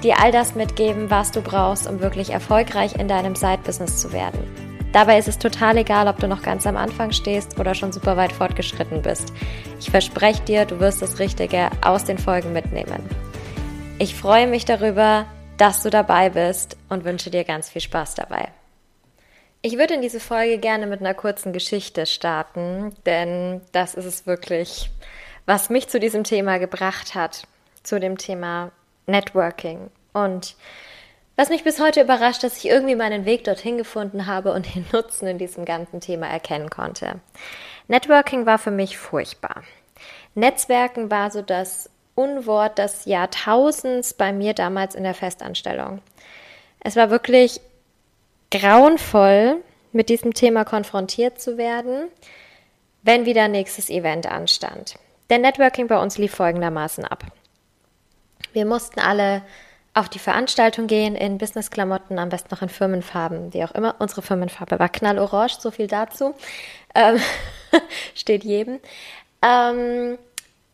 dir all das mitgeben, was du brauchst, um wirklich erfolgreich in deinem Side-Business zu werden. Dabei ist es total egal, ob du noch ganz am Anfang stehst oder schon super weit fortgeschritten bist. Ich verspreche dir, du wirst das Richtige aus den Folgen mitnehmen. Ich freue mich darüber, dass du dabei bist und wünsche dir ganz viel Spaß dabei. Ich würde in diese Folge gerne mit einer kurzen Geschichte starten, denn das ist es wirklich, was mich zu diesem Thema gebracht hat, zu dem Thema Networking. Und was mich bis heute überrascht, dass ich irgendwie meinen Weg dorthin gefunden habe und den Nutzen in diesem ganzen Thema erkennen konnte. Networking war für mich furchtbar. Netzwerken war so das Unwort des Jahrtausends bei mir damals in der Festanstellung. Es war wirklich grauenvoll, mit diesem Thema konfrontiert zu werden, wenn wieder nächstes Event anstand. Der Networking bei uns lief folgendermaßen ab. Wir mussten alle auf die Veranstaltung gehen in Businessklamotten, am besten noch in Firmenfarben, wie auch immer. Unsere Firmenfarbe war knallorange, so viel dazu. Ähm, steht jedem. Ähm,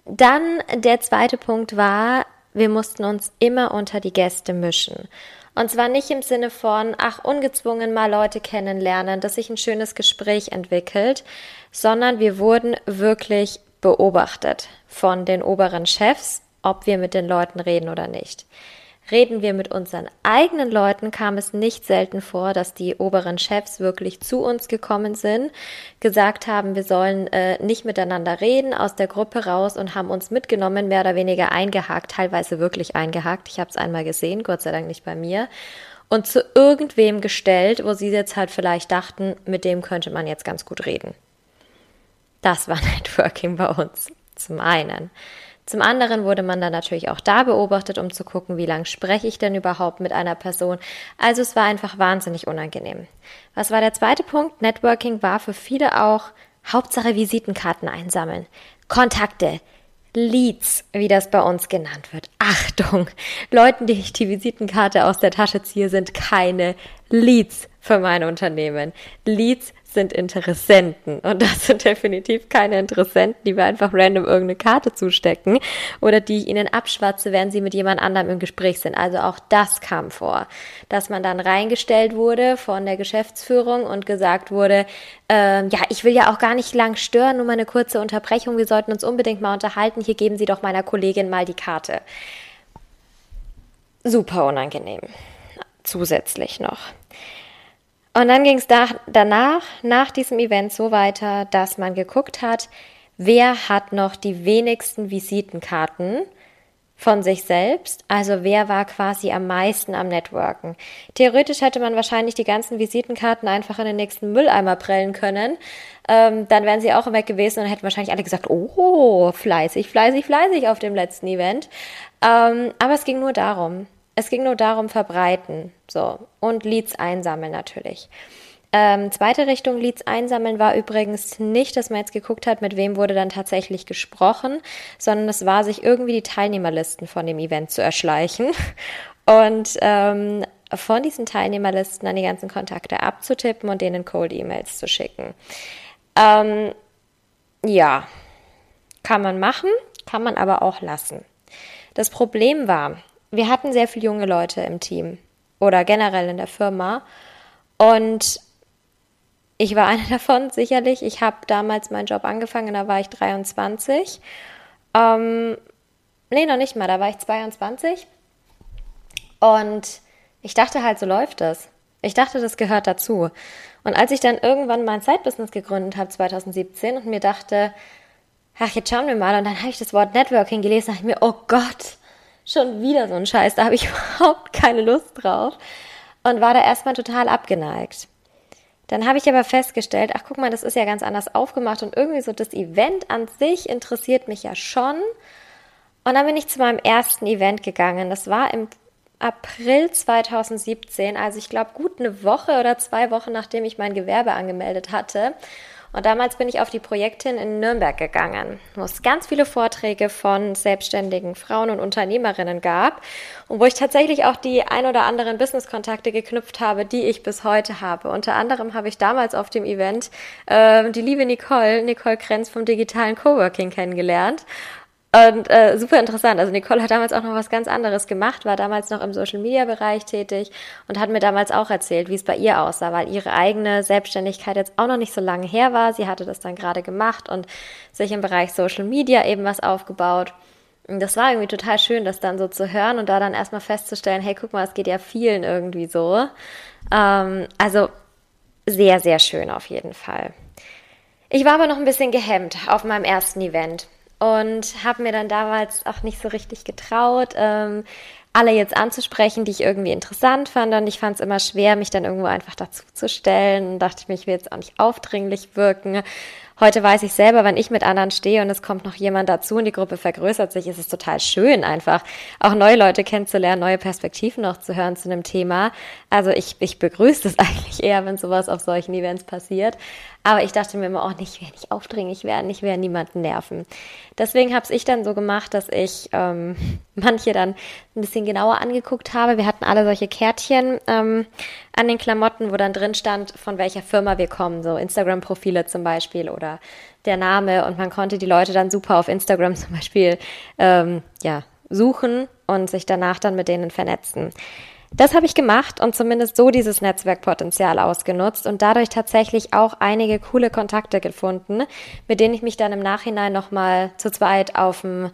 dann der zweite Punkt war, wir mussten uns immer unter die Gäste mischen. Und zwar nicht im Sinne von, ach, ungezwungen mal Leute kennenlernen, dass sich ein schönes Gespräch entwickelt, sondern wir wurden wirklich beobachtet von den oberen Chefs, ob wir mit den Leuten reden oder nicht. Reden wir mit unseren eigenen Leuten, kam es nicht selten vor, dass die oberen Chefs wirklich zu uns gekommen sind, gesagt haben, wir sollen äh, nicht miteinander reden, aus der Gruppe raus und haben uns mitgenommen, mehr oder weniger eingehakt, teilweise wirklich eingehakt. Ich habe es einmal gesehen, Gott sei Dank nicht bei mir. Und zu irgendwem gestellt, wo sie jetzt halt vielleicht dachten, mit dem könnte man jetzt ganz gut reden. Das war Networking bei uns. Zum einen. Zum anderen wurde man dann natürlich auch da beobachtet, um zu gucken, wie lange spreche ich denn überhaupt mit einer Person. Also es war einfach wahnsinnig unangenehm. Was war der zweite Punkt? Networking war für viele auch Hauptsache Visitenkarten einsammeln. Kontakte, Leads, wie das bei uns genannt wird. Achtung, Leuten, die ich die Visitenkarte aus der Tasche ziehe, sind keine Leads für mein Unternehmen. Leads sind Interessenten. Und das sind definitiv keine Interessenten, die mir einfach random irgendeine Karte zustecken oder die ich ihnen abschwatze, während sie mit jemand anderem im Gespräch sind. Also auch das kam vor, dass man dann reingestellt wurde von der Geschäftsführung und gesagt wurde, äh, ja, ich will ja auch gar nicht lang stören, nur mal eine kurze Unterbrechung, wir sollten uns unbedingt mal unterhalten, hier geben Sie doch meiner Kollegin mal die Karte. Super unangenehm. Zusätzlich noch. Und dann ging es da, danach, nach diesem Event so weiter, dass man geguckt hat, wer hat noch die wenigsten Visitenkarten von sich selbst, also wer war quasi am meisten am Networken. Theoretisch hätte man wahrscheinlich die ganzen Visitenkarten einfach in den nächsten Mülleimer prellen können. Ähm, dann wären sie auch weg gewesen und hätten wahrscheinlich alle gesagt, oh, fleißig, fleißig, fleißig auf dem letzten Event. Ähm, aber es ging nur darum, es ging nur darum, verbreiten. So. Und Leads einsammeln natürlich. Ähm, zweite Richtung Leads einsammeln war übrigens nicht, dass man jetzt geguckt hat, mit wem wurde dann tatsächlich gesprochen, sondern es war, sich irgendwie die Teilnehmerlisten von dem Event zu erschleichen und ähm, von diesen Teilnehmerlisten dann die ganzen Kontakte abzutippen und denen Cold E-Mails zu schicken. Ähm, ja, kann man machen, kann man aber auch lassen. Das Problem war, wir hatten sehr viele junge Leute im Team oder generell in der Firma. Und ich war eine davon, sicherlich. Ich habe damals meinen Job angefangen, da war ich 23. Ähm, nee, noch nicht mal, da war ich 22. Und ich dachte halt, so läuft das. Ich dachte, das gehört dazu. Und als ich dann irgendwann mein Zeitbusiness gegründet habe, 2017, und mir dachte, ach, jetzt schauen wir mal, und dann habe ich das Wort Networking gelesen, dachte ich mir, oh Gott, schon wieder so ein Scheiß, da habe ich überhaupt keine Lust drauf und war da erstmal total abgeneigt. Dann habe ich aber festgestellt, ach guck mal, das ist ja ganz anders aufgemacht und irgendwie so das Event an sich interessiert mich ja schon. Und dann bin ich zu meinem ersten Event gegangen. Das war im April 2017, also ich glaube gut eine Woche oder zwei Wochen, nachdem ich mein Gewerbe angemeldet hatte. Und damals bin ich auf die Projektin in Nürnberg gegangen, wo es ganz viele Vorträge von selbstständigen Frauen und Unternehmerinnen gab und wo ich tatsächlich auch die ein oder anderen Business-Kontakte geknüpft habe, die ich bis heute habe. Unter anderem habe ich damals auf dem Event äh, die liebe Nicole, Nicole Krenz vom digitalen Coworking kennengelernt. Und äh, super interessant. Also Nicole hat damals auch noch was ganz anderes gemacht, war damals noch im Social Media Bereich tätig und hat mir damals auch erzählt, wie es bei ihr aussah, weil ihre eigene Selbstständigkeit jetzt auch noch nicht so lange her war. Sie hatte das dann gerade gemacht und sich im Bereich Social Media eben was aufgebaut. Und das war irgendwie total schön, das dann so zu hören und da dann erstmal festzustellen, hey, guck mal, es geht ja vielen irgendwie so. Ähm, also sehr, sehr schön auf jeden Fall. Ich war aber noch ein bisschen gehemmt auf meinem ersten Event und habe mir dann damals auch nicht so richtig getraut, ähm, alle jetzt anzusprechen, die ich irgendwie interessant fand. Und ich fand es immer schwer, mich dann irgendwo einfach dazu zu stellen. Dachte ich mir, ich will jetzt auch nicht aufdringlich wirken. Heute weiß ich selber, wenn ich mit anderen stehe und es kommt noch jemand dazu und die Gruppe vergrößert sich, ist es total schön, einfach auch neue Leute kennenzulernen, neue Perspektiven noch zu hören zu einem Thema. Also ich, ich begrüße es eigentlich eher, wenn sowas auf solchen Events passiert. Aber ich dachte mir immer auch nicht, ich will nicht aufdringlich werden, ich will niemanden nerven. Deswegen habe ich dann so gemacht, dass ich ähm, manche dann ein bisschen genauer angeguckt habe. Wir hatten alle solche Kärtchen ähm, an den Klamotten, wo dann drin stand, von welcher Firma wir kommen, so Instagram-Profile zum Beispiel oder der Name. Und man konnte die Leute dann super auf Instagram zum Beispiel ähm, ja, suchen und sich danach dann mit denen vernetzen. Das habe ich gemacht und zumindest so dieses Netzwerkpotenzial ausgenutzt und dadurch tatsächlich auch einige coole Kontakte gefunden, mit denen ich mich dann im Nachhinein nochmal zu zweit auf dem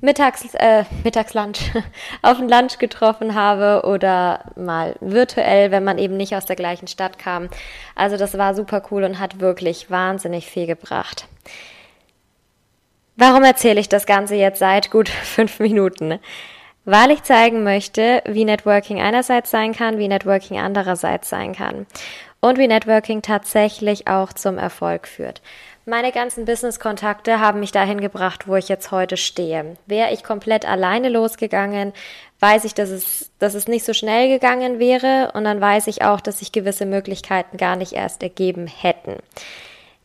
Mittags, äh, Mittagslunch auf dem Lunch getroffen habe oder mal virtuell, wenn man eben nicht aus der gleichen Stadt kam. Also das war super cool und hat wirklich wahnsinnig viel gebracht. Warum erzähle ich das Ganze jetzt seit gut fünf Minuten? Weil ich zeigen möchte, wie Networking einerseits sein kann, wie Networking andererseits sein kann und wie Networking tatsächlich auch zum Erfolg führt. Meine ganzen Business-Kontakte haben mich dahin gebracht, wo ich jetzt heute stehe. Wäre ich komplett alleine losgegangen, weiß ich, dass es, dass es nicht so schnell gegangen wäre und dann weiß ich auch, dass sich gewisse Möglichkeiten gar nicht erst ergeben hätten.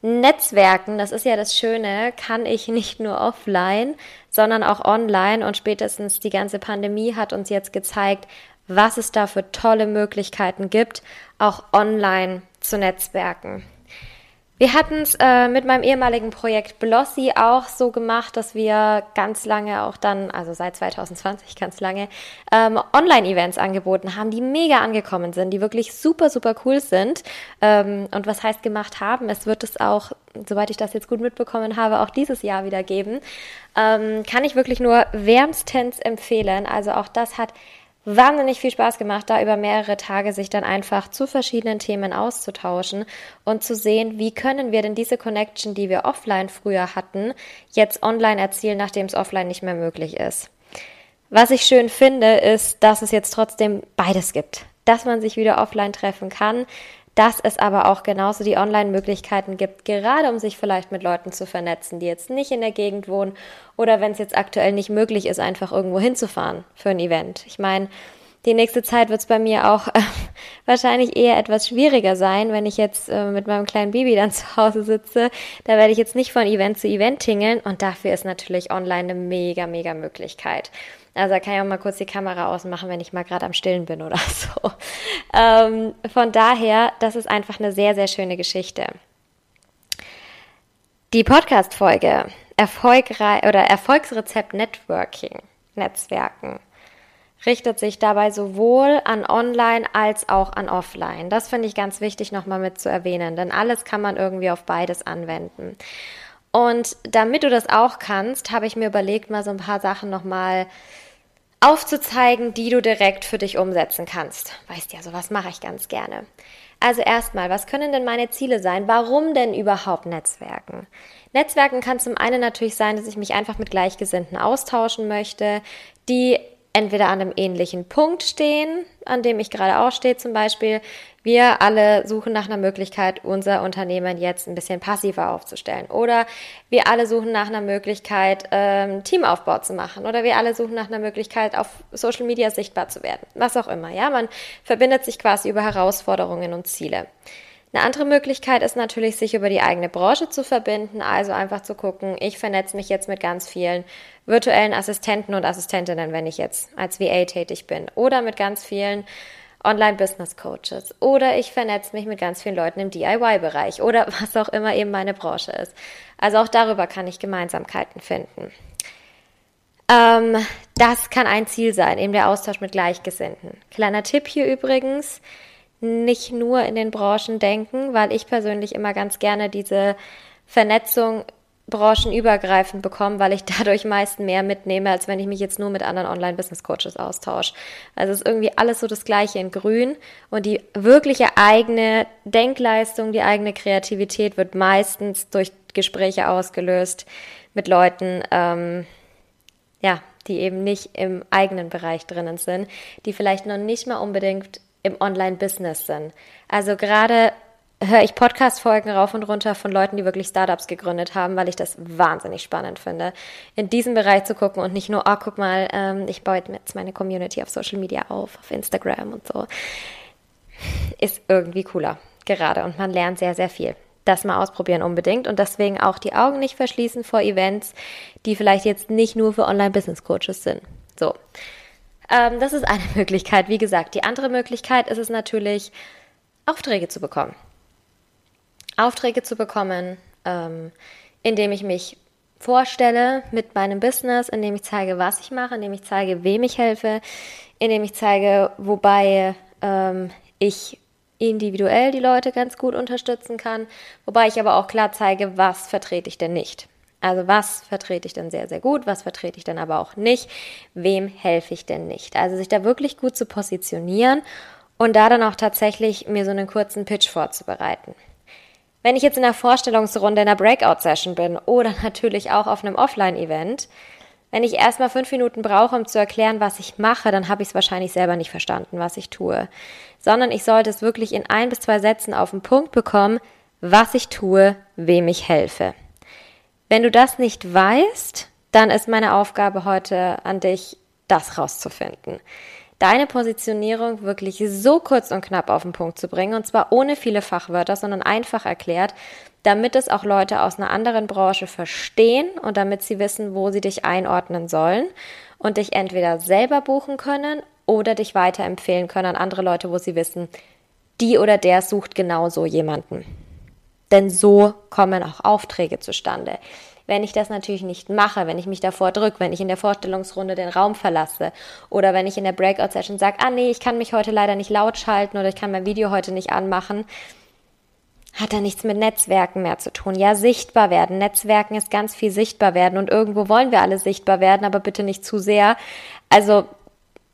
Netzwerken, das ist ja das Schöne, kann ich nicht nur offline, sondern auch online und spätestens die ganze Pandemie hat uns jetzt gezeigt, was es da für tolle Möglichkeiten gibt, auch online zu netzwerken. Wir hatten es äh, mit meinem ehemaligen Projekt Blossy auch so gemacht, dass wir ganz lange auch dann, also seit 2020 ganz lange, ähm, Online-Events angeboten haben, die mega angekommen sind, die wirklich super, super cool sind. Ähm, und was heißt gemacht haben? Es wird es auch, soweit ich das jetzt gut mitbekommen habe, auch dieses Jahr wieder geben. Ähm, kann ich wirklich nur wärmstens empfehlen. Also auch das hat wahnsinnig viel Spaß gemacht, da über mehrere Tage sich dann einfach zu verschiedenen Themen auszutauschen und zu sehen, wie können wir denn diese Connection, die wir offline früher hatten, jetzt online erzielen, nachdem es offline nicht mehr möglich ist. Was ich schön finde, ist, dass es jetzt trotzdem beides gibt. Dass man sich wieder offline treffen kann, dass es aber auch genauso die Online-Möglichkeiten gibt, gerade um sich vielleicht mit Leuten zu vernetzen, die jetzt nicht in der Gegend wohnen oder wenn es jetzt aktuell nicht möglich ist, einfach irgendwo hinzufahren für ein Event. Ich meine, die nächste Zeit wird es bei mir auch äh, wahrscheinlich eher etwas schwieriger sein, wenn ich jetzt äh, mit meinem kleinen Baby dann zu Hause sitze. Da werde ich jetzt nicht von Event zu Event tingeln und dafür ist natürlich online eine mega, mega Möglichkeit. Also da kann ich auch mal kurz die Kamera ausmachen, wenn ich mal gerade am Stillen bin oder so. Ähm, von daher, das ist einfach eine sehr, sehr schöne Geschichte. Die Podcast-Folge oder Erfolgsrezept Networking, Netzwerken, richtet sich dabei sowohl an Online als auch an Offline. Das finde ich ganz wichtig nochmal mit zu erwähnen, denn alles kann man irgendwie auf beides anwenden. Und damit du das auch kannst, habe ich mir überlegt, mal so ein paar Sachen nochmal aufzuzeigen, die du direkt für dich umsetzen kannst. Weißt ja, sowas mache ich ganz gerne. Also erstmal, was können denn meine Ziele sein? Warum denn überhaupt Netzwerken? Netzwerken kann zum einen natürlich sein, dass ich mich einfach mit Gleichgesinnten austauschen möchte, die entweder an einem ähnlichen Punkt stehen, an dem ich gerade auch stehe zum Beispiel. Wir alle suchen nach einer Möglichkeit, unser Unternehmen jetzt ein bisschen passiver aufzustellen. Oder wir alle suchen nach einer Möglichkeit, ähm, Teamaufbau zu machen. Oder wir alle suchen nach einer Möglichkeit, auf Social Media sichtbar zu werden. Was auch immer. Ja, man verbindet sich quasi über Herausforderungen und Ziele. Eine andere Möglichkeit ist natürlich, sich über die eigene Branche zu verbinden, also einfach zu gucken, ich vernetze mich jetzt mit ganz vielen virtuellen Assistenten und Assistentinnen, wenn ich jetzt als VA tätig bin, oder mit ganz vielen Online-Business-Coaches, oder ich vernetze mich mit ganz vielen Leuten im DIY-Bereich oder was auch immer eben meine Branche ist. Also auch darüber kann ich Gemeinsamkeiten finden. Ähm, das kann ein Ziel sein, eben der Austausch mit Gleichgesinnten. Kleiner Tipp hier übrigens, nicht nur in den Branchen denken, weil ich persönlich immer ganz gerne diese Vernetzung branchenübergreifend bekomme, weil ich dadurch meist mehr mitnehme, als wenn ich mich jetzt nur mit anderen Online-Business-Coaches austausche. Also es ist irgendwie alles so das Gleiche in Grün und die wirkliche eigene Denkleistung, die eigene Kreativität wird meistens durch Gespräche ausgelöst mit Leuten, ähm, ja, die eben nicht im eigenen Bereich drinnen sind, die vielleicht noch nicht mal unbedingt im Online-Business sind. Also gerade höre ich Podcast-Folgen rauf und runter von Leuten, die wirklich Startups gegründet haben, weil ich das wahnsinnig spannend finde, in diesem Bereich zu gucken und nicht nur, oh, guck mal, ähm, ich baue jetzt meine Community auf Social Media auf, auf Instagram und so. Ist irgendwie cooler, gerade. Und man lernt sehr, sehr viel. Das mal ausprobieren unbedingt und deswegen auch die Augen nicht verschließen vor Events, die vielleicht jetzt nicht nur für Online-Business-Coaches sind. So. Ähm, das ist eine Möglichkeit. Wie gesagt, die andere Möglichkeit ist es natürlich, Aufträge zu bekommen. Aufträge zu bekommen, ähm, indem ich mich vorstelle mit meinem Business, indem ich zeige, was ich mache, indem ich zeige, wem ich helfe, indem ich zeige, wobei ähm, ich individuell die Leute ganz gut unterstützen kann, wobei ich aber auch klar zeige, was vertrete ich denn nicht. Also was vertrete ich denn sehr, sehr gut, was vertrete ich denn aber auch nicht, wem helfe ich denn nicht. Also sich da wirklich gut zu positionieren und da dann auch tatsächlich mir so einen kurzen Pitch vorzubereiten. Wenn ich jetzt in einer Vorstellungsrunde, in einer Breakout-Session bin oder natürlich auch auf einem Offline-Event, wenn ich erstmal fünf Minuten brauche, um zu erklären, was ich mache, dann habe ich es wahrscheinlich selber nicht verstanden, was ich tue. Sondern ich sollte es wirklich in ein bis zwei Sätzen auf den Punkt bekommen, was ich tue, wem ich helfe. Wenn du das nicht weißt, dann ist meine Aufgabe heute an dich, das rauszufinden. Deine Positionierung wirklich so kurz und knapp auf den Punkt zu bringen, und zwar ohne viele Fachwörter, sondern einfach erklärt, damit es auch Leute aus einer anderen Branche verstehen und damit sie wissen, wo sie dich einordnen sollen und dich entweder selber buchen können oder dich weiterempfehlen können an andere Leute, wo sie wissen, die oder der sucht genauso jemanden. Denn so kommen auch Aufträge zustande. Wenn ich das natürlich nicht mache, wenn ich mich davor drücke, wenn ich in der Vorstellungsrunde den Raum verlasse oder wenn ich in der Breakout-Session sage, ah nee, ich kann mich heute leider nicht laut schalten oder ich kann mein Video heute nicht anmachen, hat da nichts mit Netzwerken mehr zu tun. Ja, sichtbar werden. Netzwerken ist ganz viel sichtbar werden und irgendwo wollen wir alle sichtbar werden, aber bitte nicht zu sehr. Also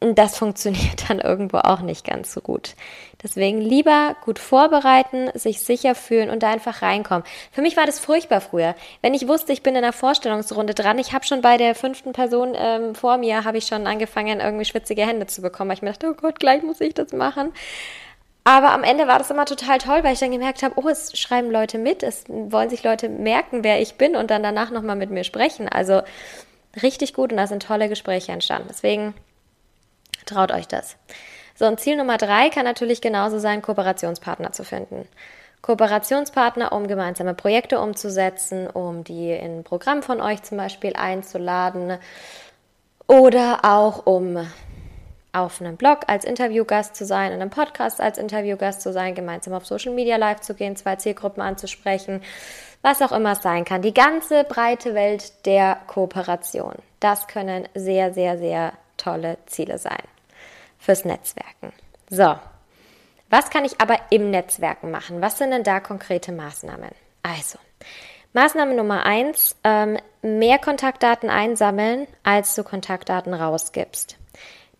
das funktioniert dann irgendwo auch nicht ganz so gut. Deswegen lieber gut vorbereiten, sich sicher fühlen und da einfach reinkommen. Für mich war das furchtbar früher. Wenn ich wusste, ich bin in einer Vorstellungsrunde dran, ich habe schon bei der fünften Person ähm, vor mir, habe ich schon angefangen, irgendwie schwitzige Hände zu bekommen, weil ich mir dachte, oh Gott, gleich muss ich das machen. Aber am Ende war das immer total toll, weil ich dann gemerkt habe, oh, es schreiben Leute mit, es wollen sich Leute merken, wer ich bin und dann danach nochmal mit mir sprechen. Also richtig gut und da sind tolle Gespräche entstanden. Deswegen Traut euch das. So, und Ziel Nummer drei kann natürlich genauso sein, Kooperationspartner zu finden. Kooperationspartner, um gemeinsame Projekte umzusetzen, um die in ein Programm von euch zum Beispiel einzuladen oder auch um auf einem Blog als Interviewgast zu sein, in einem Podcast als Interviewgast zu sein, gemeinsam auf Social Media live zu gehen, zwei Zielgruppen anzusprechen, was auch immer es sein kann. Die ganze breite Welt der Kooperation. Das können sehr, sehr, sehr tolle Ziele sein fürs Netzwerken. So, was kann ich aber im Netzwerken machen? Was sind denn da konkrete Maßnahmen? Also, Maßnahme Nummer eins, ähm, mehr Kontaktdaten einsammeln, als du Kontaktdaten rausgibst.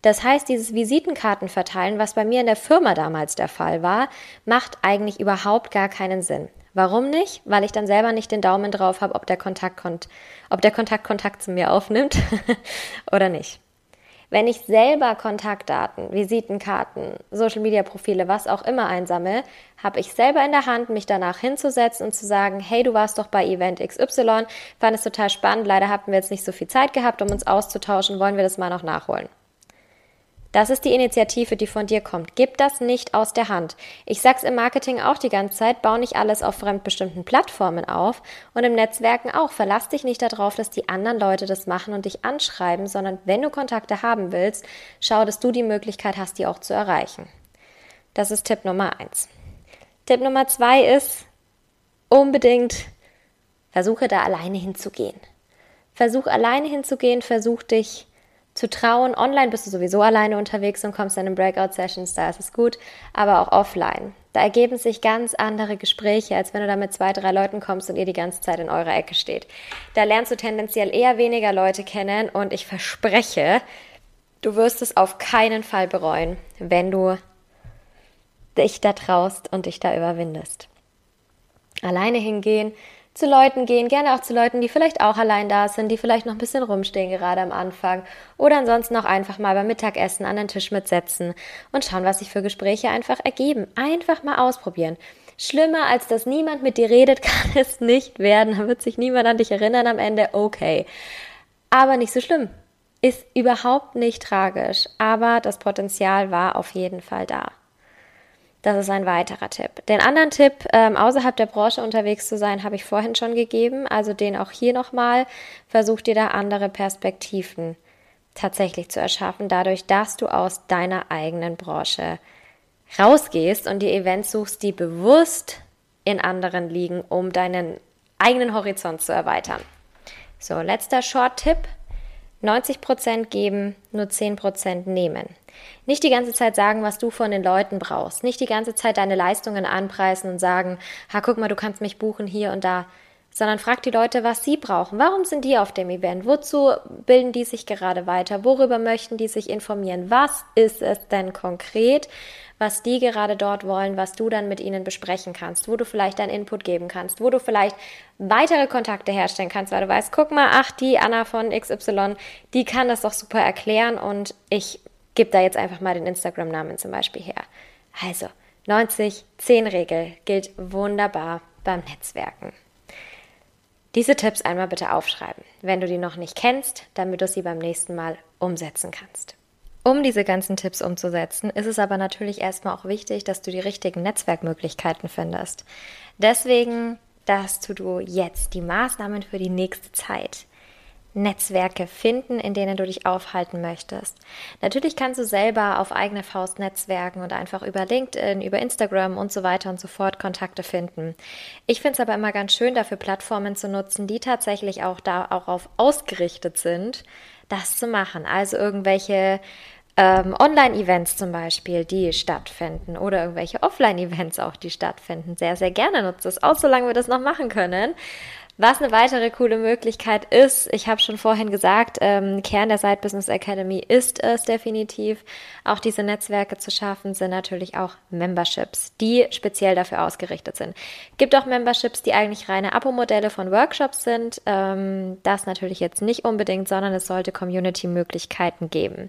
Das heißt, dieses Visitenkarten verteilen, was bei mir in der Firma damals der Fall war, macht eigentlich überhaupt gar keinen Sinn. Warum nicht? Weil ich dann selber nicht den Daumen drauf habe, ob ob der Kontakt Kontakt zu mir aufnimmt oder nicht. Wenn ich selber Kontaktdaten, Visitenkarten, Social-Media-Profile, was auch immer einsammle, habe ich selber in der Hand, mich danach hinzusetzen und zu sagen, hey, du warst doch bei Event XY, fand es total spannend, leider hatten wir jetzt nicht so viel Zeit gehabt, um uns auszutauschen, wollen wir das mal noch nachholen. Das ist die Initiative, die von dir kommt. Gib das nicht aus der Hand. Ich sag's im Marketing auch die ganze Zeit, bau nicht alles auf fremdbestimmten Plattformen auf und im Netzwerken auch. Verlass dich nicht darauf, dass die anderen Leute das machen und dich anschreiben, sondern wenn du Kontakte haben willst, schau, dass du die Möglichkeit hast, die auch zu erreichen. Das ist Tipp Nummer eins. Tipp Nummer zwei ist unbedingt versuche da alleine hinzugehen. Versuch alleine hinzugehen, versuch dich zu trauen. Online bist du sowieso alleine unterwegs und kommst dann in Breakout-Sessions, da ist es gut, aber auch offline. Da ergeben sich ganz andere Gespräche, als wenn du da mit zwei, drei Leuten kommst und ihr die ganze Zeit in eurer Ecke steht. Da lernst du tendenziell eher weniger Leute kennen und ich verspreche, du wirst es auf keinen Fall bereuen, wenn du dich da traust und dich da überwindest. Alleine hingehen, zu Leuten gehen, gerne auch zu Leuten, die vielleicht auch allein da sind, die vielleicht noch ein bisschen rumstehen gerade am Anfang oder ansonsten auch einfach mal beim Mittagessen an den Tisch mitsetzen und schauen, was sich für Gespräche einfach ergeben. Einfach mal ausprobieren. Schlimmer als dass niemand mit dir redet, kann es nicht werden. Da wird sich niemand an dich erinnern am Ende. Okay. Aber nicht so schlimm. Ist überhaupt nicht tragisch. Aber das Potenzial war auf jeden Fall da. Das ist ein weiterer Tipp. Den anderen Tipp, ähm, außerhalb der Branche unterwegs zu sein, habe ich vorhin schon gegeben. Also den auch hier nochmal. Versuch dir da andere Perspektiven tatsächlich zu erschaffen, dadurch, dass du aus deiner eigenen Branche rausgehst und die Events suchst, die bewusst in anderen liegen, um deinen eigenen Horizont zu erweitern. So, letzter Short-Tipp. 90% geben, nur 10% nehmen. Nicht die ganze Zeit sagen, was du von den Leuten brauchst. Nicht die ganze Zeit deine Leistungen anpreisen und sagen, ha, guck mal, du kannst mich buchen hier und da. Sondern frag die Leute, was sie brauchen. Warum sind die auf dem Event? Wozu bilden die sich gerade weiter? Worüber möchten die sich informieren? Was ist es denn konkret, was die gerade dort wollen, was du dann mit ihnen besprechen kannst, wo du vielleicht deinen Input geben kannst, wo du vielleicht weitere Kontakte herstellen kannst, weil du weißt, guck mal, ach, die Anna von XY, die kann das doch super erklären und ich gebe da jetzt einfach mal den Instagram-Namen zum Beispiel her. Also, 90-10-Regel gilt wunderbar beim Netzwerken. Diese Tipps einmal bitte aufschreiben, wenn du die noch nicht kennst, damit du sie beim nächsten Mal umsetzen kannst. Um diese ganzen Tipps umzusetzen, ist es aber natürlich erstmal auch wichtig, dass du die richtigen Netzwerkmöglichkeiten findest. Deswegen, dass du jetzt die Maßnahmen für die nächste Zeit Netzwerke finden, in denen du dich aufhalten möchtest. Natürlich kannst du selber auf eigene Faust netzwerken und einfach über LinkedIn, über Instagram und so weiter und so fort Kontakte finden. Ich finde es aber immer ganz schön, dafür Plattformen zu nutzen, die tatsächlich auch darauf ausgerichtet sind, das zu machen. Also irgendwelche ähm, Online-Events zum Beispiel, die stattfinden oder irgendwelche Offline-Events auch, die stattfinden. Sehr, sehr gerne nutzt es aus, solange wir das noch machen können. Was eine weitere coole Möglichkeit ist, ich habe schon vorhin gesagt, ähm, Kern der Side Business Academy ist es definitiv. Auch diese Netzwerke zu schaffen, sind natürlich auch Memberships, die speziell dafür ausgerichtet sind. Gibt auch Memberships, die eigentlich reine Abo-Modelle von Workshops sind. Ähm, das natürlich jetzt nicht unbedingt, sondern es sollte Community-Möglichkeiten geben.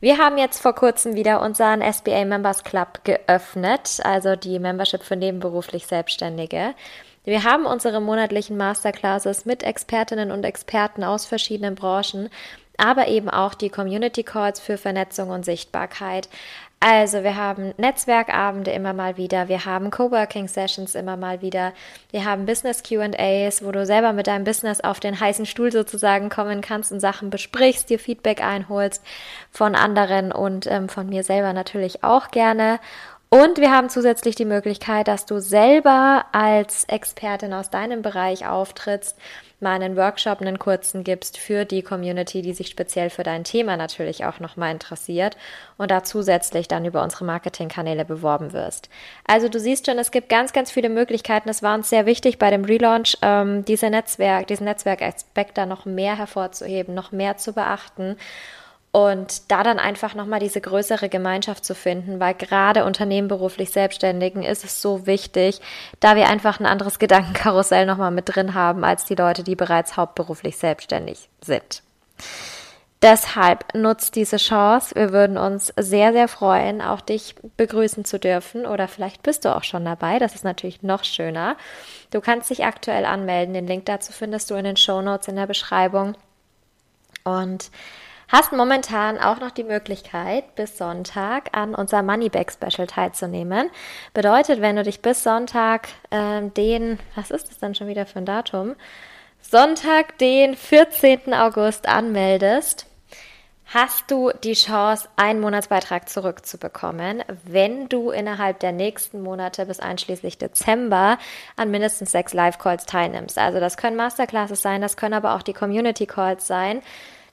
Wir haben jetzt vor kurzem wieder unseren SBA Members Club geöffnet, also die Membership für nebenberuflich Selbstständige. Wir haben unsere monatlichen Masterclasses mit Expertinnen und Experten aus verschiedenen Branchen, aber eben auch die Community Calls für Vernetzung und Sichtbarkeit. Also wir haben Netzwerkabende immer mal wieder, wir haben Coworking Sessions immer mal wieder, wir haben Business QAs, wo du selber mit deinem Business auf den heißen Stuhl sozusagen kommen kannst und Sachen besprichst, dir Feedback einholst von anderen und ähm, von mir selber natürlich auch gerne. Und wir haben zusätzlich die Möglichkeit, dass du selber als Expertin aus deinem Bereich auftrittst, mal einen Workshop, einen kurzen gibst für die Community, die sich speziell für dein Thema natürlich auch nochmal interessiert und da zusätzlich dann über unsere Marketingkanäle beworben wirst. Also du siehst schon, es gibt ganz, ganz viele Möglichkeiten. Es war uns sehr wichtig bei dem Relaunch, ähm, diese Netzwerk, diesen Netzwerkaspekt da noch mehr hervorzuheben, noch mehr zu beachten und da dann einfach nochmal diese größere Gemeinschaft zu finden, weil gerade Unternehmen beruflich Selbstständigen ist es so wichtig, da wir einfach ein anderes Gedankenkarussell nochmal mit drin haben als die Leute, die bereits hauptberuflich selbstständig sind. Deshalb nutzt diese Chance. Wir würden uns sehr, sehr freuen, auch dich begrüßen zu dürfen. Oder vielleicht bist du auch schon dabei. Das ist natürlich noch schöner. Du kannst dich aktuell anmelden. Den Link dazu findest du in den Show Notes in der Beschreibung. Und hast momentan auch noch die Möglichkeit, bis Sonntag an unser Moneyback Special teilzunehmen. Bedeutet, wenn du dich bis Sonntag äh, den, was ist das dann schon wieder für ein Datum? Sonntag, den 14. August anmeldest, hast du die Chance, einen Monatsbeitrag zurückzubekommen, wenn du innerhalb der nächsten Monate bis einschließlich Dezember an mindestens sechs Live-Calls teilnimmst. Also das können Masterclasses sein, das können aber auch die Community-Calls sein.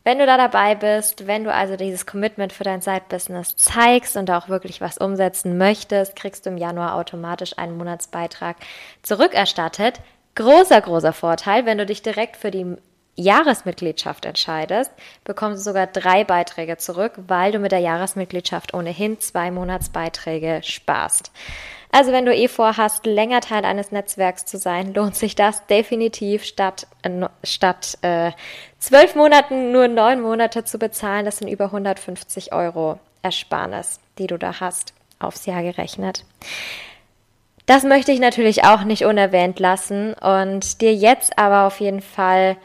Wenn du da dabei bist, wenn du also dieses Commitment für dein Side-Business zeigst und auch wirklich was umsetzen möchtest, kriegst du im Januar automatisch einen Monatsbeitrag zurückerstattet. Großer, großer Vorteil, wenn du dich direkt für die Jahresmitgliedschaft entscheidest, bekommst du sogar drei Beiträge zurück, weil du mit der Jahresmitgliedschaft ohnehin zwei Monatsbeiträge sparst. Also wenn du eh vorhast, länger Teil eines Netzwerks zu sein, lohnt sich das definitiv statt, äh, statt äh, zwölf Monaten nur neun Monate zu bezahlen. Das sind über 150 Euro Ersparnis, die du da hast, aufs Jahr gerechnet. Das möchte ich natürlich auch nicht unerwähnt lassen und dir jetzt aber auf jeden Fall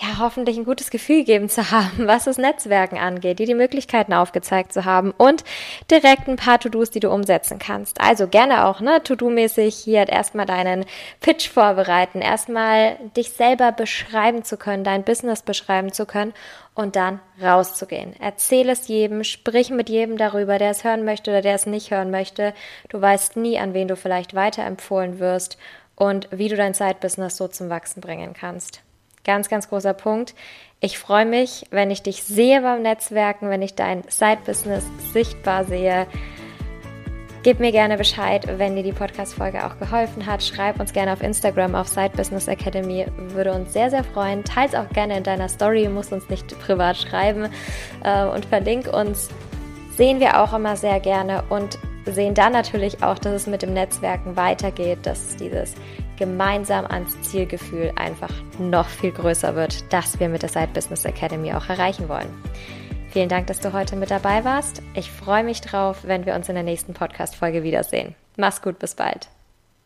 ja, hoffentlich ein gutes Gefühl geben zu haben, was das Netzwerken angeht, dir die Möglichkeiten aufgezeigt zu haben und direkt ein paar To-Dos, die du umsetzen kannst. Also gerne auch, ne, To-Do-mäßig hier erstmal deinen Pitch vorbereiten, erstmal dich selber beschreiben zu können, dein Business beschreiben zu können und dann rauszugehen. Erzähl es jedem, sprich mit jedem darüber, der es hören möchte oder der es nicht hören möchte. Du weißt nie, an wen du vielleicht weiterempfohlen wirst und wie du dein Side-Business so zum Wachsen bringen kannst. Ganz, ganz großer Punkt. Ich freue mich, wenn ich dich sehe beim Netzwerken, wenn ich dein Side-Business sichtbar sehe. Gib mir gerne Bescheid, wenn dir die Podcast-Folge auch geholfen hat. Schreib uns gerne auf Instagram auf Side Business Academy. Würde uns sehr, sehr freuen. Teils auch gerne in deiner Story, musst uns nicht privat schreiben äh, und verlink uns. Sehen wir auch immer sehr gerne und sehen dann natürlich auch, dass es mit dem Netzwerken weitergeht, dass dieses gemeinsam ans Zielgefühl einfach noch viel größer wird, das wir mit der Side Business Academy auch erreichen wollen. Vielen Dank, dass du heute mit dabei warst. Ich freue mich drauf, wenn wir uns in der nächsten Podcast-Folge wiedersehen. Mach's gut, bis bald.